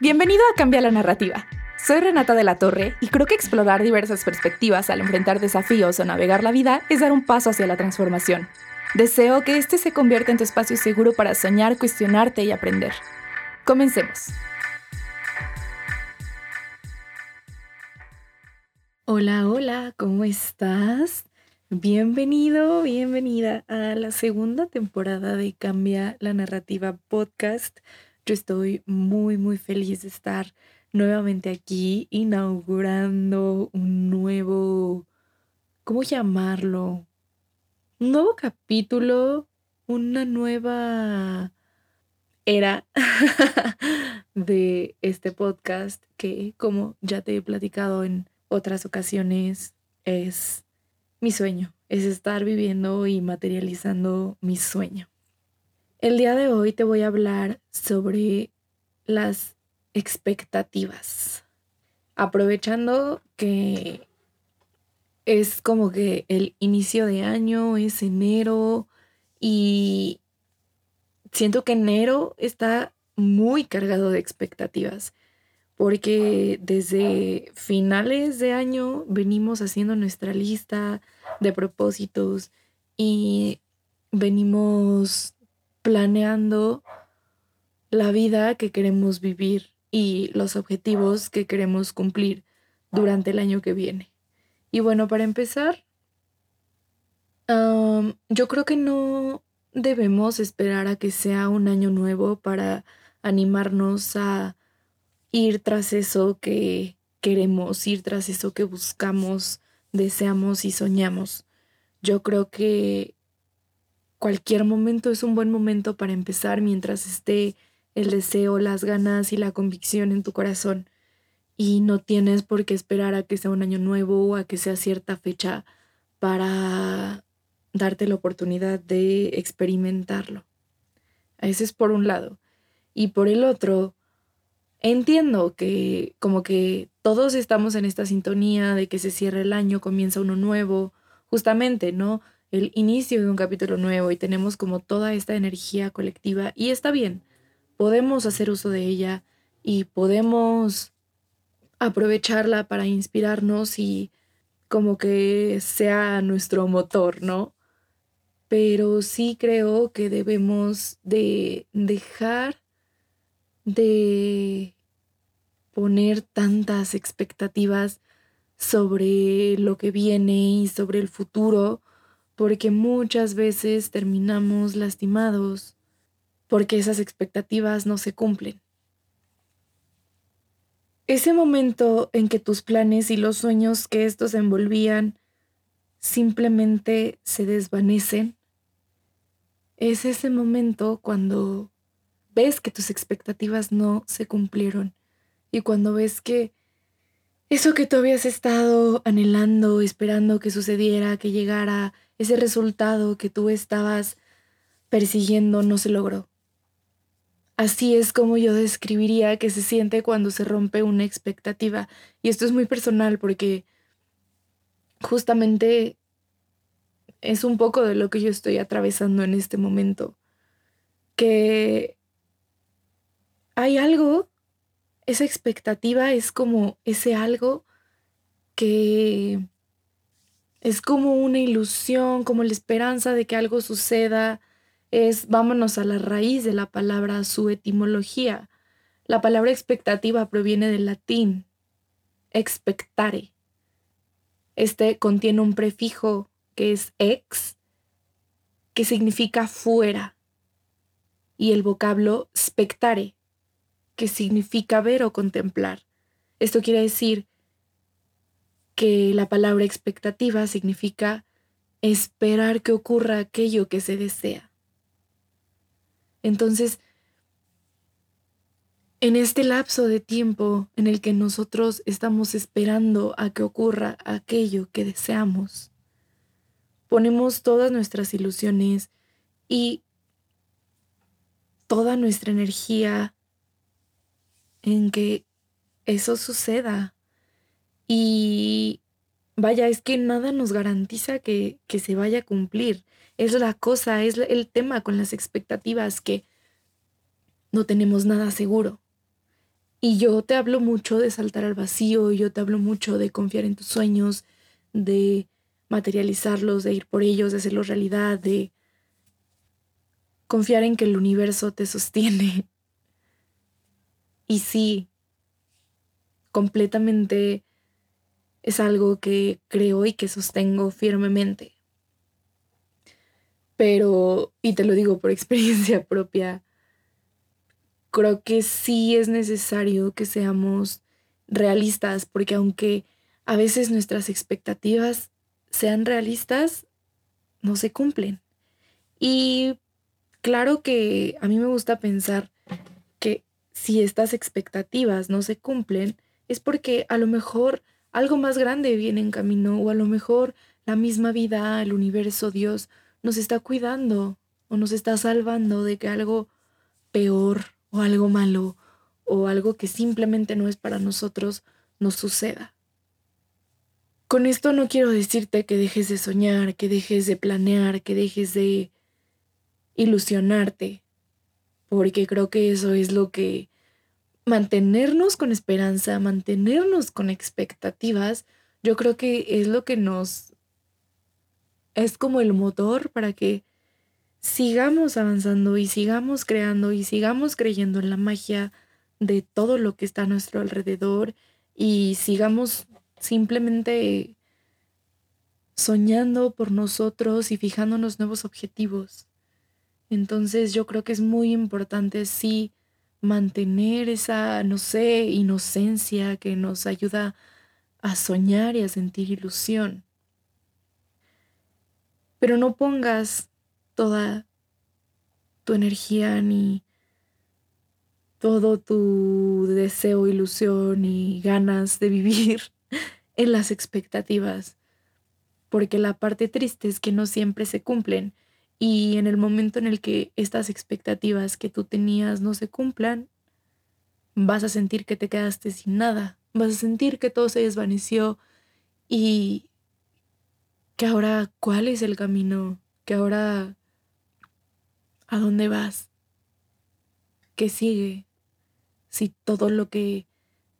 Bienvenido a Cambia la Narrativa. Soy Renata de la Torre y creo que explorar diversas perspectivas al enfrentar desafíos o navegar la vida es dar un paso hacia la transformación. Deseo que este se convierta en tu espacio seguro para soñar, cuestionarte y aprender. Comencemos. Hola, hola, ¿cómo estás? Bienvenido, bienvenida a la segunda temporada de Cambia la Narrativa podcast. Yo estoy muy, muy feliz de estar nuevamente aquí inaugurando un nuevo, ¿cómo llamarlo? Un nuevo capítulo, una nueva era de este podcast que, como ya te he platicado en otras ocasiones, es mi sueño, es estar viviendo y materializando mi sueño. El día de hoy te voy a hablar sobre las expectativas. Aprovechando que es como que el inicio de año, es enero y siento que enero está muy cargado de expectativas porque desde finales de año venimos haciendo nuestra lista de propósitos y venimos planeando la vida que queremos vivir y los objetivos que queremos cumplir durante el año que viene. Y bueno, para empezar, yo creo que no debemos esperar a que sea un año nuevo para animarnos a ir tras eso que queremos, ir tras eso que buscamos, deseamos y soñamos. Yo creo que cualquier momento es un buen momento para empezar mientras esté el deseo, las ganas y la convicción en tu corazón. Y no tienes por qué esperar a que sea un año nuevo o a que sea cierta fecha para darte la oportunidad de experimentarlo. Ese es por un lado. Y por el otro, entiendo que como que todos estamos en esta sintonía de que se cierra el año, comienza uno nuevo, justamente, ¿no? El inicio de un capítulo nuevo y tenemos como toda esta energía colectiva y está bien, podemos hacer uso de ella y podemos aprovecharla para inspirarnos y como que sea nuestro motor, ¿no? Pero sí creo que debemos de dejar de poner tantas expectativas sobre lo que viene y sobre el futuro porque muchas veces terminamos lastimados porque esas expectativas no se cumplen. Ese momento en que tus planes y los sueños que estos envolvían simplemente se desvanecen, es ese momento cuando ves que tus expectativas no se cumplieron y cuando ves que eso que tú habías estado anhelando, esperando que sucediera, que llegara, ese resultado que tú estabas persiguiendo no se logró. Así es como yo describiría que se siente cuando se rompe una expectativa. Y esto es muy personal porque justamente es un poco de lo que yo estoy atravesando en este momento. Que hay algo, esa expectativa es como ese algo que es como una ilusión, como la esperanza de que algo suceda. Es, vámonos a la raíz de la palabra, su etimología. La palabra expectativa proviene del latín, expectare. Este contiene un prefijo que es ex, que significa fuera, y el vocablo spectare, que significa ver o contemplar. Esto quiere decir que la palabra expectativa significa esperar que ocurra aquello que se desea. Entonces, en este lapso de tiempo en el que nosotros estamos esperando a que ocurra aquello que deseamos, ponemos todas nuestras ilusiones y toda nuestra energía en que eso suceda. Y vaya, es que nada nos garantiza que, que se vaya a cumplir. Es la cosa, es el tema con las expectativas que no tenemos nada seguro. Y yo te hablo mucho de saltar al vacío, yo te hablo mucho de confiar en tus sueños, de materializarlos, de ir por ellos, de hacerlos realidad, de confiar en que el universo te sostiene. Y sí, completamente es algo que creo y que sostengo firmemente. Pero, y te lo digo por experiencia propia, creo que sí es necesario que seamos realistas, porque aunque a veces nuestras expectativas sean realistas, no se cumplen. Y claro que a mí me gusta pensar que si estas expectativas no se cumplen, es porque a lo mejor algo más grande viene en camino o a lo mejor la misma vida, el universo, Dios nos está cuidando o nos está salvando de que algo peor o algo malo o algo que simplemente no es para nosotros nos suceda. Con esto no quiero decirte que dejes de soñar, que dejes de planear, que dejes de ilusionarte, porque creo que eso es lo que mantenernos con esperanza, mantenernos con expectativas, yo creo que es lo que nos es como el motor para que sigamos avanzando y sigamos creando y sigamos creyendo en la magia de todo lo que está a nuestro alrededor y sigamos simplemente soñando por nosotros y fijándonos nuevos objetivos. Entonces yo creo que es muy importante sí mantener esa, no sé, inocencia que nos ayuda a soñar y a sentir ilusión. Pero no pongas toda tu energía ni todo tu deseo, ilusión y ganas de vivir en las expectativas, porque la parte triste es que no siempre se cumplen y en el momento en el que estas expectativas que tú tenías no se cumplan, vas a sentir que te quedaste sin nada, vas a sentir que todo se desvaneció y que ahora cuál es el camino, que ahora a dónde vas, qué sigue, si todo lo que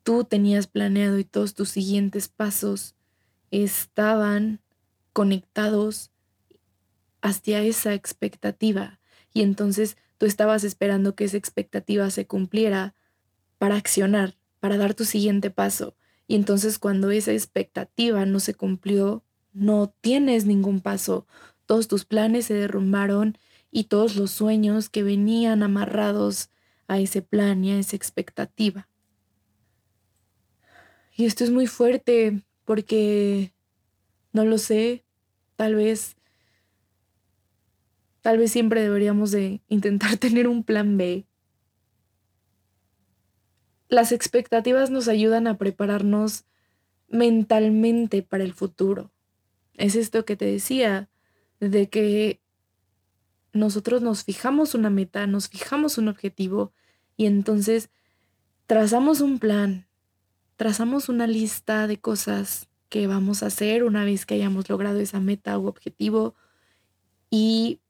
tú tenías planeado y todos tus siguientes pasos estaban conectados hacia esa expectativa y entonces tú estabas esperando que esa expectativa se cumpliera para accionar, para dar tu siguiente paso. Y entonces cuando esa expectativa no se cumplió, no tienes ningún paso. Todos tus planes se derrumbaron y todos los sueños que venían amarrados a ese plan y a esa expectativa. Y esto es muy fuerte porque, no lo sé, tal vez Tal vez siempre deberíamos de intentar tener un plan B. Las expectativas nos ayudan a prepararnos mentalmente para el futuro. Es esto que te decía, de que nosotros nos fijamos una meta, nos fijamos un objetivo y entonces trazamos un plan, trazamos una lista de cosas que vamos a hacer una vez que hayamos logrado esa meta u objetivo y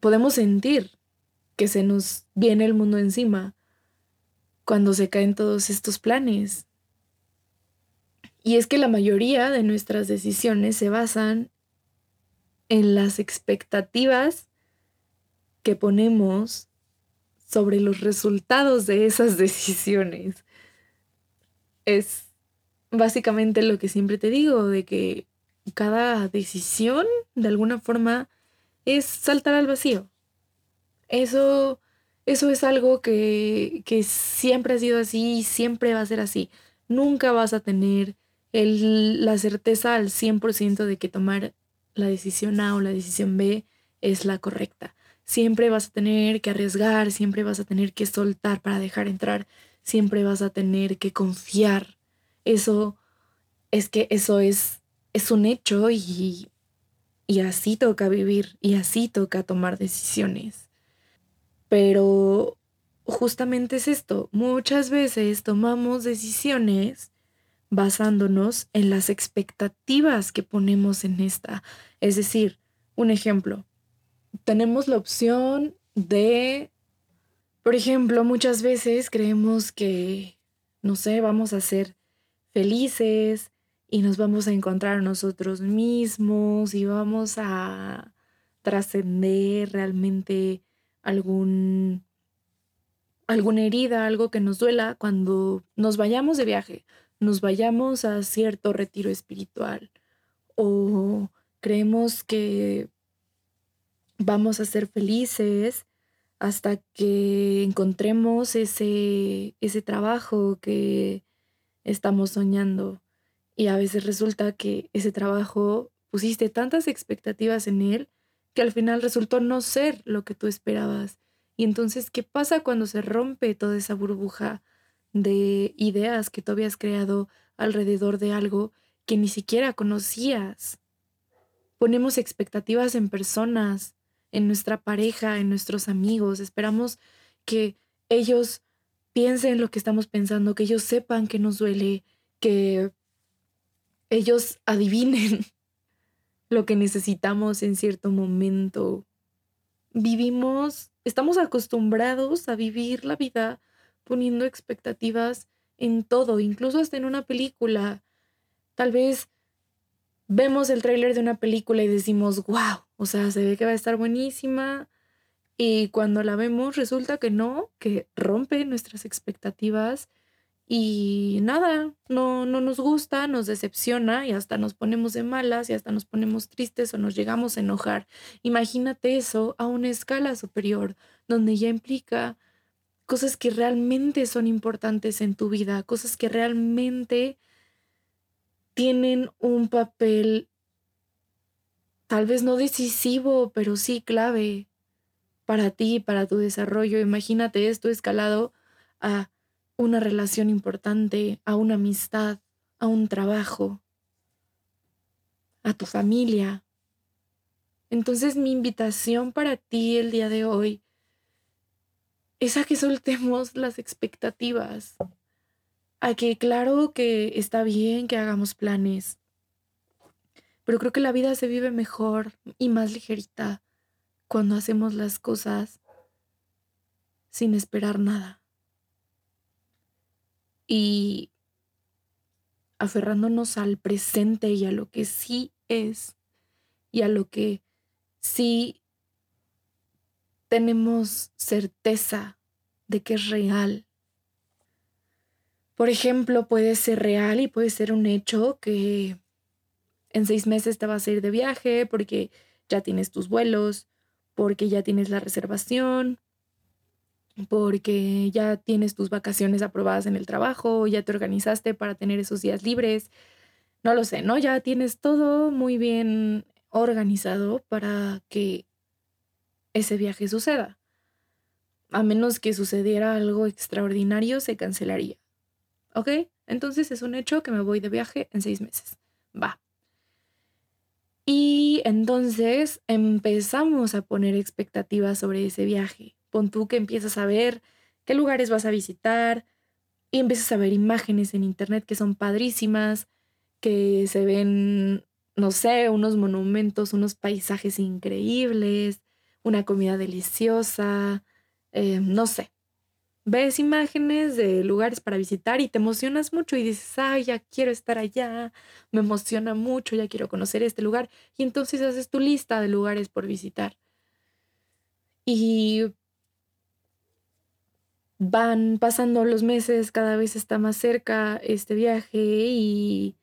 podemos sentir que se nos viene el mundo encima cuando se caen todos estos planes. Y es que la mayoría de nuestras decisiones se basan en las expectativas que ponemos sobre los resultados de esas decisiones. Es básicamente lo que siempre te digo, de que cada decisión de alguna forma es saltar al vacío. Eso, eso es algo que, que siempre ha sido así y siempre va a ser así. Nunca vas a tener el, la certeza al 100% de que tomar la decisión A o la decisión B es la correcta. Siempre vas a tener que arriesgar, siempre vas a tener que soltar para dejar entrar, siempre vas a tener que confiar. Eso es que eso es, es un hecho y y así toca vivir y así toca tomar decisiones. Pero justamente es esto, muchas veces tomamos decisiones basándonos en las expectativas que ponemos en esta. Es decir, un ejemplo, tenemos la opción de, por ejemplo, muchas veces creemos que no sé, vamos a ser felices y nos vamos a encontrar nosotros mismos y vamos a trascender realmente algún alguna herida, algo que nos duela cuando nos vayamos de viaje, nos vayamos a cierto retiro espiritual o creemos que vamos a ser felices hasta que encontremos ese, ese trabajo que estamos soñando. Y a veces resulta que ese trabajo pusiste tantas expectativas en él que al final resultó no ser lo que tú esperabas. Y entonces, ¿qué pasa cuando se rompe toda esa burbuja de ideas que tú habías creado alrededor de algo que ni siquiera conocías? Ponemos expectativas en personas, en nuestra pareja, en nuestros amigos. Esperamos que ellos piensen lo que estamos pensando, que ellos sepan que nos duele, que ellos adivinen lo que necesitamos en cierto momento. Vivimos, estamos acostumbrados a vivir la vida poniendo expectativas en todo, incluso hasta en una película. Tal vez vemos el tráiler de una película y decimos, wow, o sea, se ve que va a estar buenísima. Y cuando la vemos resulta que no, que rompe nuestras expectativas y nada, no, no nos gusta, nos decepciona y hasta nos ponemos de malas y hasta nos ponemos tristes o nos llegamos a enojar. Imagínate eso a una escala superior, donde ya implica cosas que realmente son importantes en tu vida, cosas que realmente tienen un papel tal vez no decisivo, pero sí clave para ti, para tu desarrollo. Imagínate esto escalado a una relación importante, a una amistad, a un trabajo, a tu familia. Entonces mi invitación para ti el día de hoy es a que soltemos las expectativas, a que claro que está bien que hagamos planes, pero creo que la vida se vive mejor y más ligerita cuando hacemos las cosas sin esperar nada. Y aferrándonos al presente y a lo que sí es y a lo que sí tenemos certeza de que es real. Por ejemplo, puede ser real y puede ser un hecho que en seis meses te vas a ir de viaje porque ya tienes tus vuelos, porque ya tienes la reservación, porque ya tienes tus vacaciones aprobadas en el trabajo, ya te organizaste para tener esos días libres. No lo sé, ¿no? Ya tienes todo muy bien organizado para que ese viaje suceda. A menos que sucediera algo extraordinario, se cancelaría. ¿Ok? Entonces es un hecho que me voy de viaje en seis meses. Va. Y entonces empezamos a poner expectativas sobre ese viaje. Pon tú que empiezas a ver qué lugares vas a visitar y empiezas a ver imágenes en internet que son padrísimas, que se ven, no sé, unos monumentos, unos paisajes increíbles, una comida deliciosa, eh, no sé ves imágenes de lugares para visitar y te emocionas mucho y dices, ay, ya quiero estar allá, me emociona mucho, ya quiero conocer este lugar. Y entonces haces tu lista de lugares por visitar. Y van pasando los meses, cada vez está más cerca este viaje y,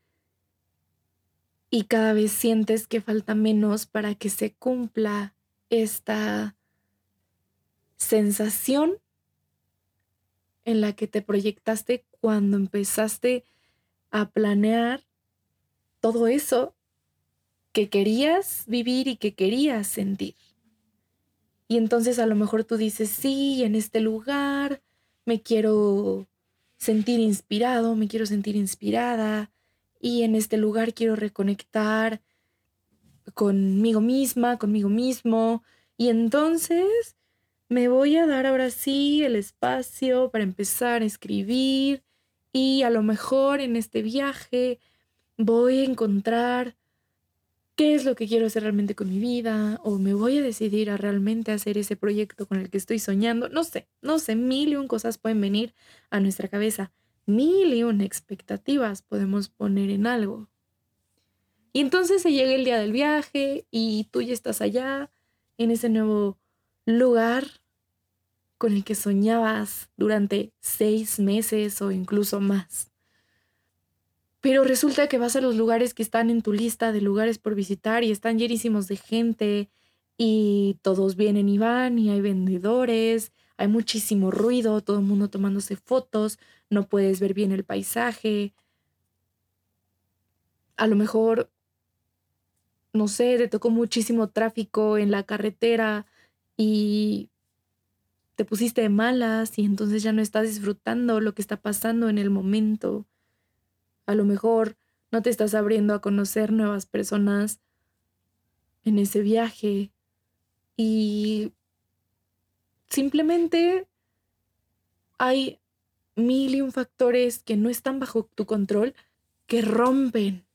y cada vez sientes que falta menos para que se cumpla esta sensación en la que te proyectaste cuando empezaste a planear todo eso que querías vivir y que querías sentir. Y entonces a lo mejor tú dices, sí, en este lugar me quiero sentir inspirado, me quiero sentir inspirada y en este lugar quiero reconectar conmigo misma, conmigo mismo. Y entonces me voy a dar ahora sí el espacio para empezar a escribir y a lo mejor en este viaje voy a encontrar qué es lo que quiero hacer realmente con mi vida o me voy a decidir a realmente hacer ese proyecto con el que estoy soñando. No sé, no sé, mil y un cosas pueden venir a nuestra cabeza, mil y una expectativas podemos poner en algo. Y entonces se llega el día del viaje y tú ya estás allá, en ese nuevo lugar con el que soñabas durante seis meses o incluso más. Pero resulta que vas a los lugares que están en tu lista de lugares por visitar y están llenísimos de gente y todos vienen y van y hay vendedores, hay muchísimo ruido, todo el mundo tomándose fotos, no puedes ver bien el paisaje. A lo mejor, no sé, te tocó muchísimo tráfico en la carretera y te pusiste de malas y entonces ya no estás disfrutando lo que está pasando en el momento. A lo mejor no te estás abriendo a conocer nuevas personas en ese viaje y simplemente hay mil y un factores que no están bajo tu control que rompen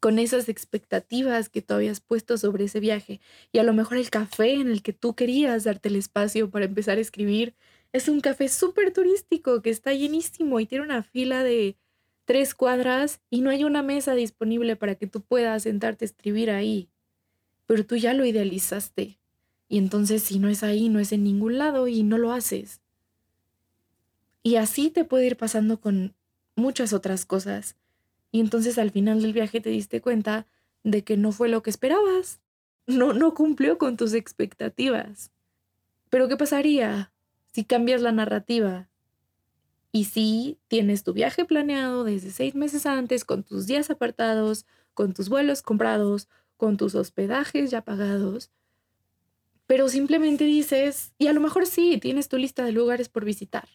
con esas expectativas que tú habías puesto sobre ese viaje. Y a lo mejor el café en el que tú querías darte el espacio para empezar a escribir es un café súper turístico que está llenísimo y tiene una fila de tres cuadras y no hay una mesa disponible para que tú puedas sentarte a escribir ahí. Pero tú ya lo idealizaste. Y entonces si no es ahí, no es en ningún lado y no lo haces. Y así te puede ir pasando con muchas otras cosas. Y entonces al final del viaje te diste cuenta de que no fue lo que esperabas. No, no cumplió con tus expectativas. Pero ¿qué pasaría si cambias la narrativa? Y si tienes tu viaje planeado desde seis meses antes, con tus días apartados, con tus vuelos comprados, con tus hospedajes ya pagados, pero simplemente dices, y a lo mejor sí, tienes tu lista de lugares por visitar,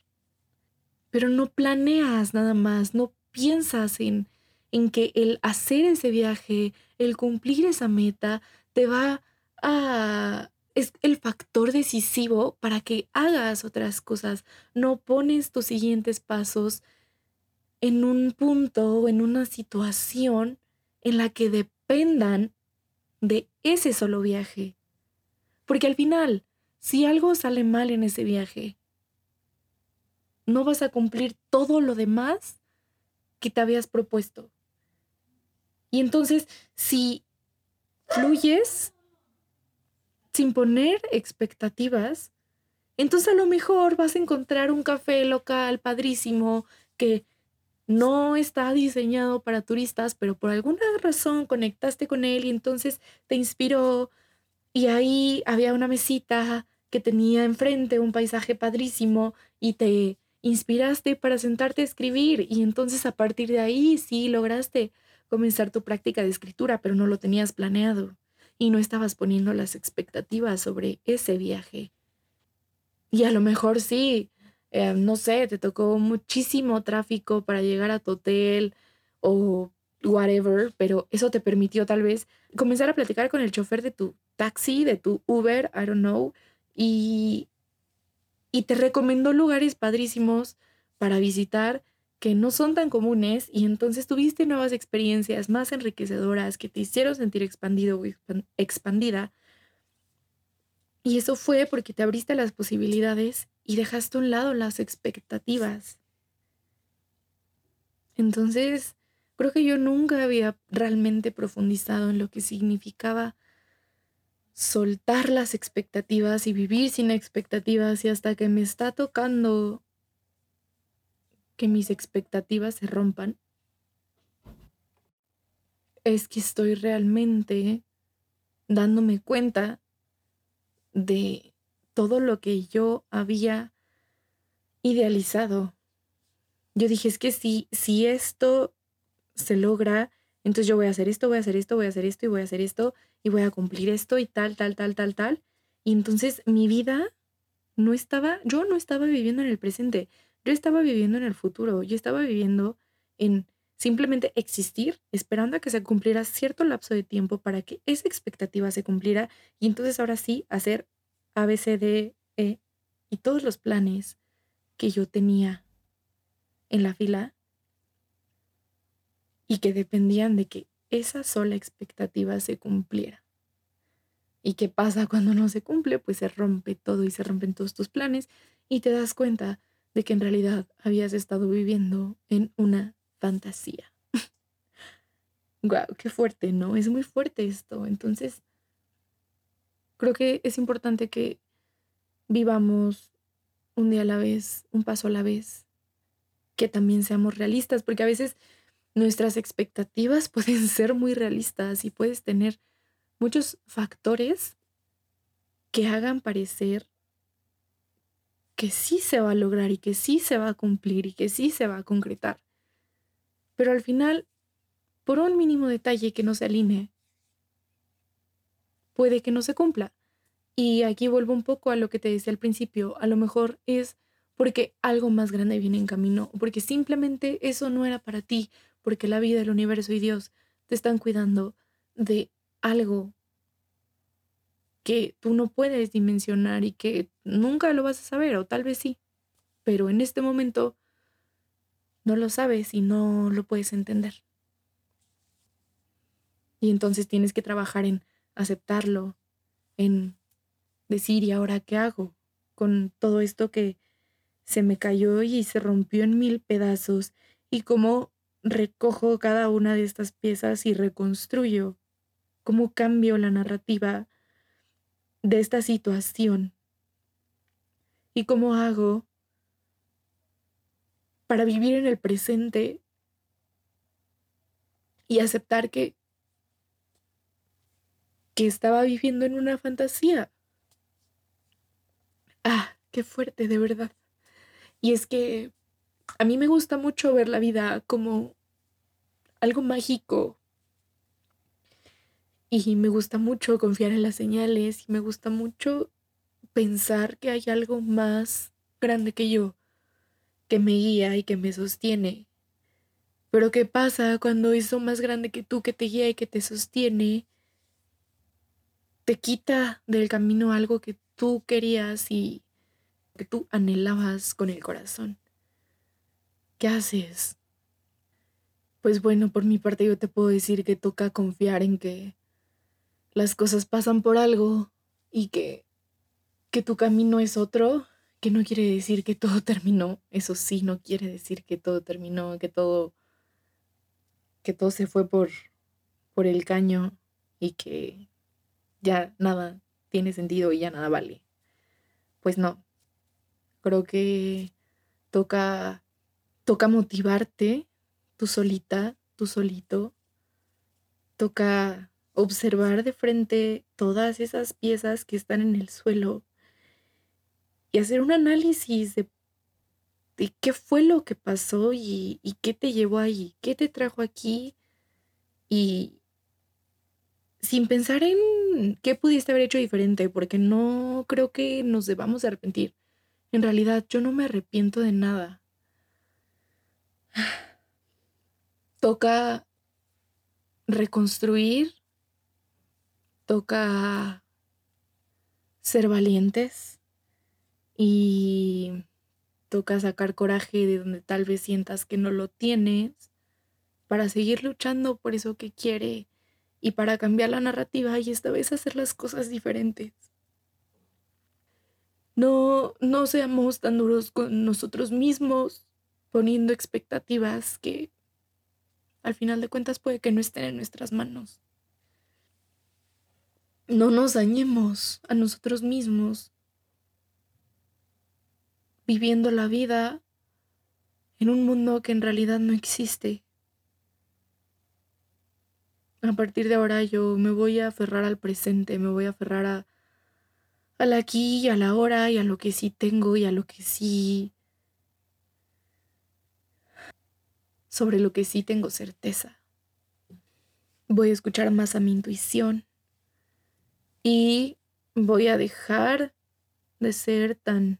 pero no planeas nada más, no piensas en, en que el hacer ese viaje, el cumplir esa meta, te va a... es el factor decisivo para que hagas otras cosas. No pones tus siguientes pasos en un punto o en una situación en la que dependan de ese solo viaje. Porque al final, si algo sale mal en ese viaje, no vas a cumplir todo lo demás que te habías propuesto. Y entonces, si fluyes sin poner expectativas, entonces a lo mejor vas a encontrar un café local padrísimo que no está diseñado para turistas, pero por alguna razón conectaste con él y entonces te inspiró. Y ahí había una mesita que tenía enfrente un paisaje padrísimo y te inspiraste para sentarte a escribir y entonces a partir de ahí sí lograste comenzar tu práctica de escritura, pero no lo tenías planeado y no estabas poniendo las expectativas sobre ese viaje. Y a lo mejor sí, eh, no sé, te tocó muchísimo tráfico para llegar a tu hotel o whatever, pero eso te permitió tal vez comenzar a platicar con el chofer de tu taxi, de tu Uber, I don't know, y, y te recomendó lugares padrísimos para visitar que no son tan comunes y entonces tuviste nuevas experiencias más enriquecedoras que te hicieron sentir expandido o expandida. Y eso fue porque te abriste las posibilidades y dejaste a un lado las expectativas. Entonces, Creo que yo nunca había realmente profundizado en lo que significaba soltar las expectativas y vivir sin expectativas y hasta que me está tocando que mis expectativas se rompan, es que estoy realmente dándome cuenta de todo lo que yo había idealizado. Yo dije, es que si, si esto se logra, entonces yo voy a hacer esto, voy a hacer esto, voy a hacer esto y voy a hacer esto y voy a cumplir esto y tal, tal, tal, tal, tal. Y entonces mi vida no estaba, yo no estaba viviendo en el presente, yo estaba viviendo en el futuro, yo estaba viviendo en simplemente existir esperando a que se cumpliera cierto lapso de tiempo para que esa expectativa se cumpliera y entonces ahora sí hacer A, B, C, D, E y todos los planes que yo tenía en la fila y que dependían de que esa sola expectativa se cumpliera. ¿Y qué pasa cuando no se cumple? Pues se rompe todo y se rompen todos tus planes y te das cuenta de que en realidad habías estado viviendo en una fantasía. Guau, qué fuerte, ¿no? Es muy fuerte esto. Entonces, creo que es importante que vivamos un día a la vez, un paso a la vez, que también seamos realistas, porque a veces nuestras expectativas pueden ser muy realistas y puedes tener muchos factores que hagan parecer que sí se va a lograr y que sí se va a cumplir y que sí se va a concretar. Pero al final, por un mínimo detalle que no se alinee, puede que no se cumpla. Y aquí vuelvo un poco a lo que te decía al principio, a lo mejor es porque algo más grande viene en camino, o porque simplemente eso no era para ti, porque la vida, el universo y Dios te están cuidando de algo que tú no puedes dimensionar y que nunca lo vas a saber, o tal vez sí, pero en este momento no lo sabes y no lo puedes entender. Y entonces tienes que trabajar en aceptarlo, en decir, ¿y ahora qué hago con todo esto que se me cayó y se rompió en mil pedazos? Y cómo recojo cada una de estas piezas y reconstruyo, cómo cambio la narrativa de esta situación y cómo hago para vivir en el presente y aceptar que que estaba viviendo en una fantasía. Ah, qué fuerte, de verdad. Y es que a mí me gusta mucho ver la vida como algo mágico, y me gusta mucho confiar en las señales y me gusta mucho pensar que hay algo más grande que yo, que me guía y que me sostiene. Pero ¿qué pasa cuando eso más grande que tú, que te guía y que te sostiene, te quita del camino algo que tú querías y que tú anhelabas con el corazón? ¿Qué haces? Pues bueno, por mi parte yo te puedo decir que toca confiar en que las cosas pasan por algo y que, que tu camino es otro, que no quiere decir que todo terminó. Eso sí, no quiere decir que todo terminó, que todo, que todo se fue por, por el caño y que ya nada tiene sentido y ya nada vale. Pues no. Creo que toca, toca motivarte tú solita, tú solito. Toca observar de frente todas esas piezas que están en el suelo y hacer un análisis de, qué fue lo que pasó y, qué te llevó ahí, qué te trajo aquí y sin pensar en qué pudiste haber hecho diferente, porque no creo que nos debamos arrepentir. En realidad yo no me arrepiento de nada. Toca reconstruir toca ser valientes y toca sacar coraje de donde tal vez sientas que no lo tienes para seguir luchando por eso que quiere y para cambiar la narrativa y esta vez hacer las cosas diferentes. No, no seamos tan duros con nosotros mismos poniendo expectativas que al final de cuentas puede que no estén en nuestras manos no nos dañemos a nosotros mismos viviendo la vida en un mundo que en realidad no existe. A partir de ahora yo me voy a aferrar al presente, me voy a aferrar a al aquí y a la hora y a lo que sí tengo y a lo que sí sobre lo que sí tengo certeza. Voy a escuchar más a mi intuición y voy a dejar de ser tan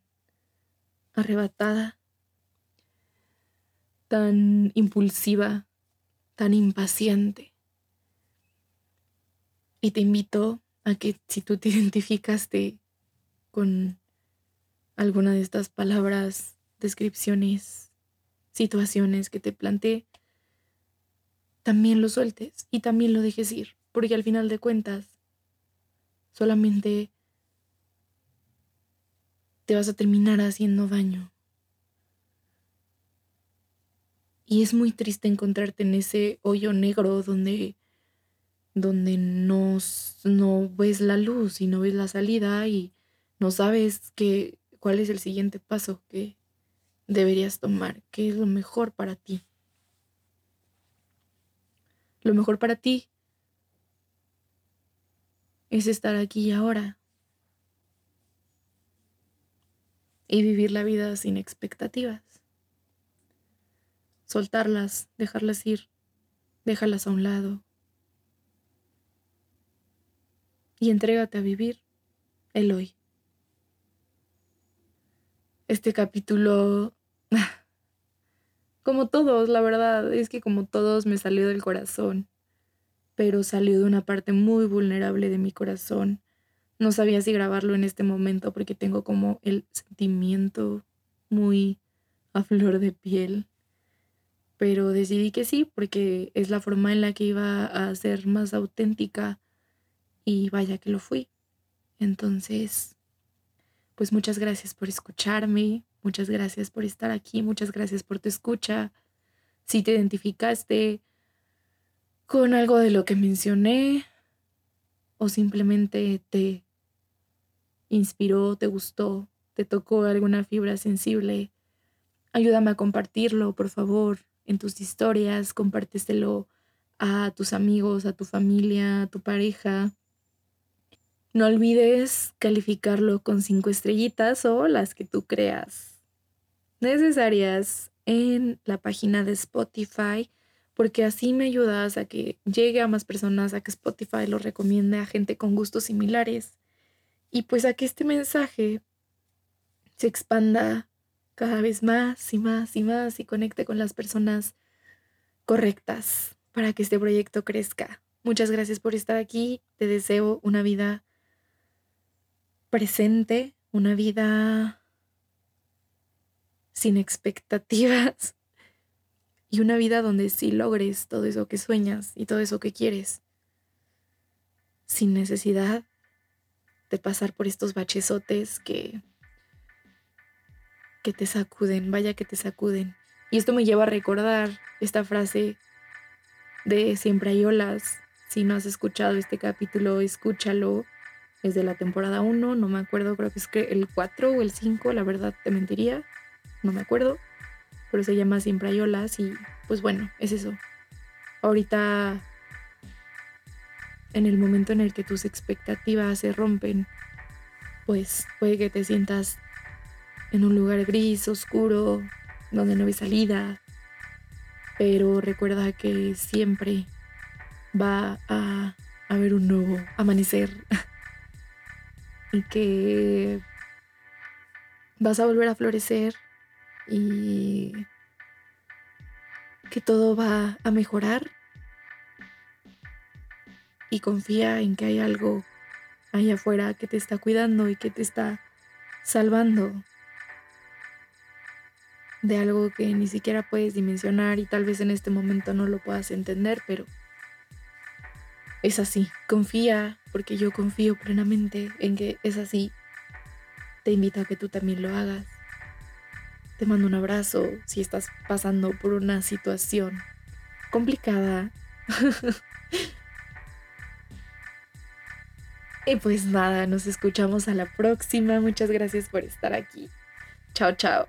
arrebatada, tan impulsiva, tan impaciente. Y te invito a que si tú te identificaste con alguna de estas palabras, descripciones, situaciones que te planteé, también lo sueltes y también lo dejes ir, porque al final de cuentas solamente te vas a terminar haciendo daño. Y es muy triste encontrarte en ese hoyo negro donde, donde no, no ves la luz y no ves la salida y no sabes qué, cuál es el siguiente paso que deberías tomar, qué es lo mejor para ti. Lo mejor para ti es estar aquí y ahora y vivir la vida sin expectativas. Soltarlas, dejarlas ir, déjalas a un lado y entrégate a vivir el hoy. Este capítulo, como todos, la verdad, es que como todos me salió del corazón, pero salió de una parte muy vulnerable de mi corazón no sabía si grabarlo en este momento porque tengo como el sentimiento muy a flor de piel. Pero decidí que sí porque es la forma en la que iba a ser más auténtica y vaya que lo fui. Entonces, pues muchas gracias por escucharme, muchas gracias por estar aquí, muchas gracias por tu escucha. Si te identificaste con algo de lo que mencioné o simplemente te inspiró, te gustó, te tocó alguna fibra sensible, ayúdame a compartirlo, por favor, en tus historias, compárteselo a tus amigos, a tu familia, a tu pareja. No olvides calificarlo con cinco estrellitas o las que tú creas necesarias en la página de Spotify, porque así me ayudas a que llegue a más personas, a que Spotify lo recomiende a gente con gustos similares y pues a que este mensaje se expanda cada vez más y más y más y conecte con las personas correctas para que este proyecto crezca. Muchas gracias por estar aquí. Te deseo una vida presente, una vida sin expectativas y una vida donde sí logres todo eso que sueñas y todo eso que quieres, sin necesidad de pasar por estos bachesotes que, que te sacuden, vaya que te sacuden. Y esto me lleva a recordar esta frase de Siempre hay olas. Si no has escuchado este capítulo, escúchalo. Es de la temporada 1, no me acuerdo, creo que es el 4 o el 5, la verdad te mentiría, no me acuerdo. Pero se llama Siempre hay olas y pues bueno, es eso. Ahorita en el momento en el que tus expectativas se rompen, pues puede que te sientas en un lugar gris, oscuro, donde no hay salida, pero recuerda que siempre va a haber un nuevo amanecer y que vas a volver a florecer y que todo va a mejorar y confía en que hay algo allá afuera que te está cuidando y que te está salvando de algo que ni siquiera puedes dimensionar y tal vez en este momento no lo puedas entender, pero es así. Confía, porque yo confío plenamente en que es así. Te invito a que tú también lo hagas. Te mando un abrazo si estás pasando por una situación complicada. Y pues nada, nos escuchamos a la próxima. Muchas gracias por estar aquí. Chao, chao.